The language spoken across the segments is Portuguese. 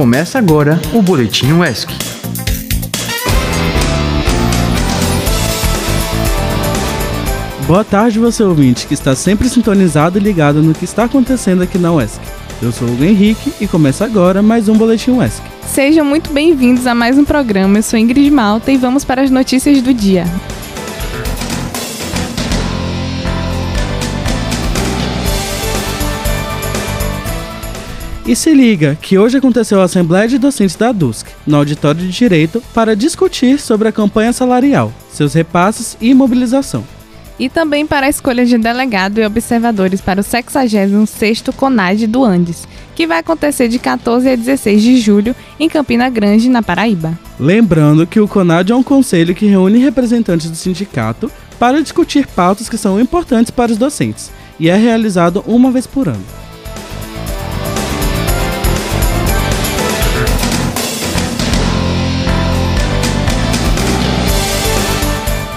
Começa agora o Boletim UESC. Boa tarde, você ouvinte que está sempre sintonizado e ligado no que está acontecendo aqui na UESC. Eu sou o Hugo Henrique e começa agora mais um Boletim UESC. Sejam muito bem-vindos a mais um programa. Eu sou Ingrid Malta e vamos para as notícias do dia. E se liga que hoje aconteceu a Assembleia de Docentes da DUSC, no Auditório de Direito, para discutir sobre a campanha salarial, seus repasses e mobilização. E também para a escolha de delegado e observadores para o 66º CONAD do Andes, que vai acontecer de 14 a 16 de julho em Campina Grande, na Paraíba. Lembrando que o CONAD é um conselho que reúne representantes do sindicato para discutir pautas que são importantes para os docentes, e é realizado uma vez por ano.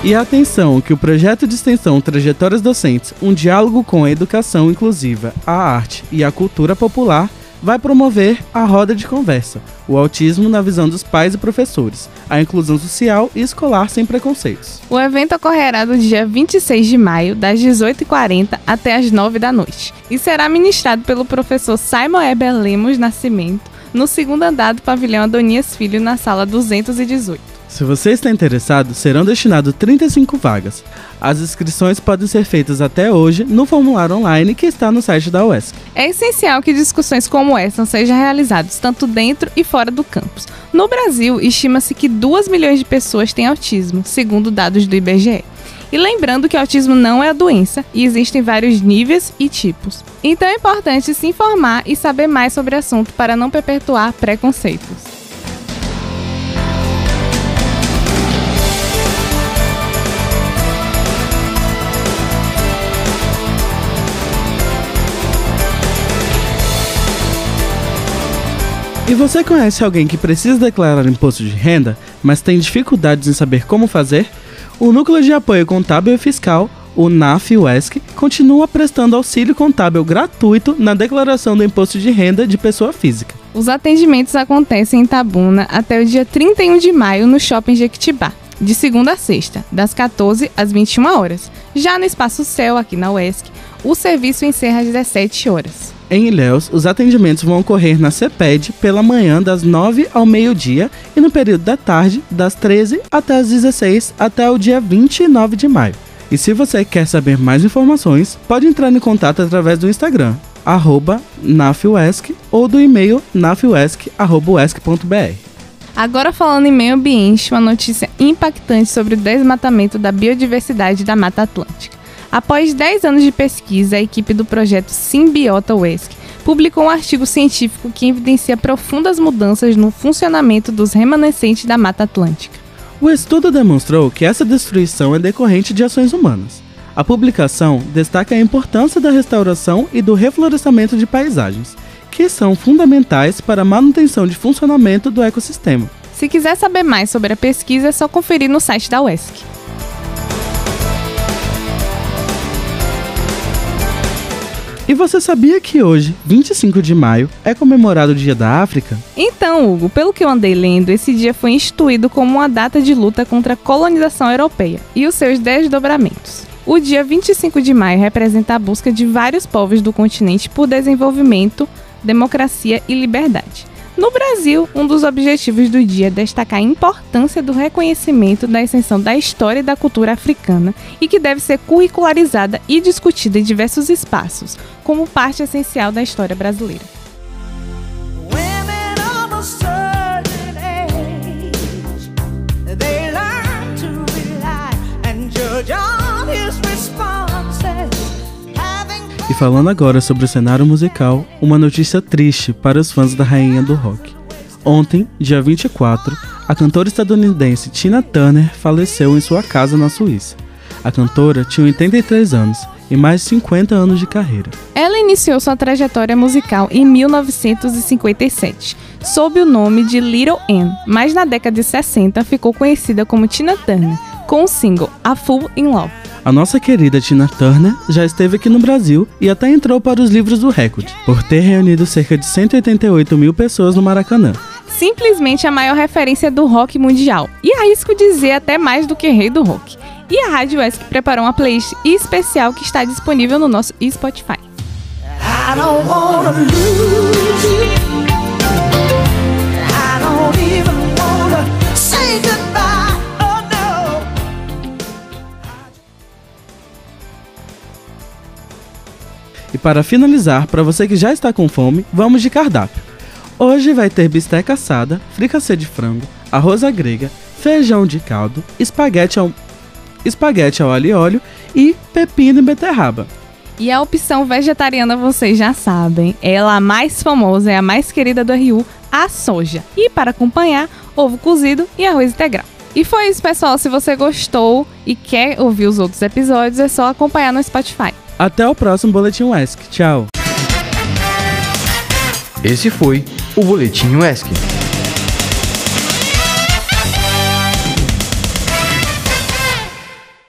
E atenção que o projeto de extensão Trajetórias Docentes, um diálogo com a educação inclusiva, a arte e a cultura popular, vai promover a roda de conversa, o autismo na visão dos pais e professores, a inclusão social e escolar sem preconceitos. O evento ocorrerá do dia 26 de maio, das 18h40 até as 9 da noite, e será ministrado pelo professor Simon Eber Lemos Nascimento, no segundo andar do pavilhão Adonias Filho, na sala 218. Se você está interessado, serão destinadas 35 vagas. As inscrições podem ser feitas até hoje no formulário online que está no site da UESC. É essencial que discussões como essa sejam realizadas tanto dentro e fora do campus. No Brasil, estima-se que 2 milhões de pessoas têm autismo, segundo dados do IBGE. E lembrando que autismo não é a doença e existem vários níveis e tipos. Então é importante se informar e saber mais sobre o assunto para não perpetuar preconceitos. E você conhece alguém que precisa declarar imposto de renda, mas tem dificuldades em saber como fazer? O Núcleo de Apoio Contábil e Fiscal, o NAF-UESC, continua prestando auxílio contábil gratuito na declaração do imposto de renda de pessoa física. Os atendimentos acontecem em Tabuna até o dia 31 de maio no Shopping Jequitibá, de segunda a sexta, das 14 às 21 horas. Já no Espaço Céu, aqui na UESC, o serviço encerra às 17 horas. Em Ilhéus, os atendimentos vão ocorrer na CEPED pela manhã das 9 ao meio-dia e no período da tarde das 13 até as 16 até o dia 29 de maio. E se você quer saber mais informações, pode entrar em contato através do Instagram, nafuesc ou do e-mail nafuesc.br. Agora falando em meio ambiente, uma notícia impactante sobre o desmatamento da biodiversidade da Mata Atlântica. Após 10 anos de pesquisa, a equipe do projeto Simbiota UESC publicou um artigo científico que evidencia profundas mudanças no funcionamento dos remanescentes da Mata Atlântica. O estudo demonstrou que essa destruição é decorrente de ações humanas. A publicação destaca a importância da restauração e do reflorestamento de paisagens, que são fundamentais para a manutenção de funcionamento do ecossistema. Se quiser saber mais sobre a pesquisa, é só conferir no site da UESC. E você sabia que hoje, 25 de maio, é comemorado o Dia da África? Então, Hugo, pelo que eu andei lendo, esse dia foi instituído como uma data de luta contra a colonização europeia e os seus desdobramentos. O dia 25 de maio representa a busca de vários povos do continente por desenvolvimento, democracia e liberdade. No Brasil, um dos objetivos do dia é destacar a importância do reconhecimento da extensão da história e da cultura africana e que deve ser curricularizada e discutida em diversos espaços, como parte essencial da história brasileira. E falando agora sobre o cenário musical, uma notícia triste para os fãs da rainha do rock. Ontem, dia 24, a cantora estadunidense Tina Turner faleceu em sua casa na Suíça. A cantora tinha 83 anos e mais de 50 anos de carreira. Ela iniciou sua trajetória musical em 1957, sob o nome de Little Ann, mas na década de 60 ficou conhecida como Tina Turner, com o single A Fool in Love. A nossa querida Tina Turner já esteve aqui no Brasil e até entrou para os livros do recorde, por ter reunido cerca de 188 mil pessoas no Maracanã. Simplesmente a maior referência do rock mundial. E arrisco dizer até mais do que rei do rock. E a Rádio ESC preparou uma playlist especial que está disponível no nosso Spotify. I E para finalizar, para você que já está com fome, vamos de cardápio. Hoje vai ter bisteca assada, fricassê de frango, arroz à grega, feijão de caldo, espaguete ao, espaguete ao alho e óleo e pepino e beterraba. E a opção vegetariana vocês já sabem, ela a mais famosa, é a mais querida do RU, a soja. E para acompanhar, ovo cozido e arroz integral. E foi isso, pessoal. Se você gostou e quer ouvir os outros episódios, é só acompanhar no Spotify. Até o próximo Boletim UESC. Tchau. Esse foi o Boletim UESC.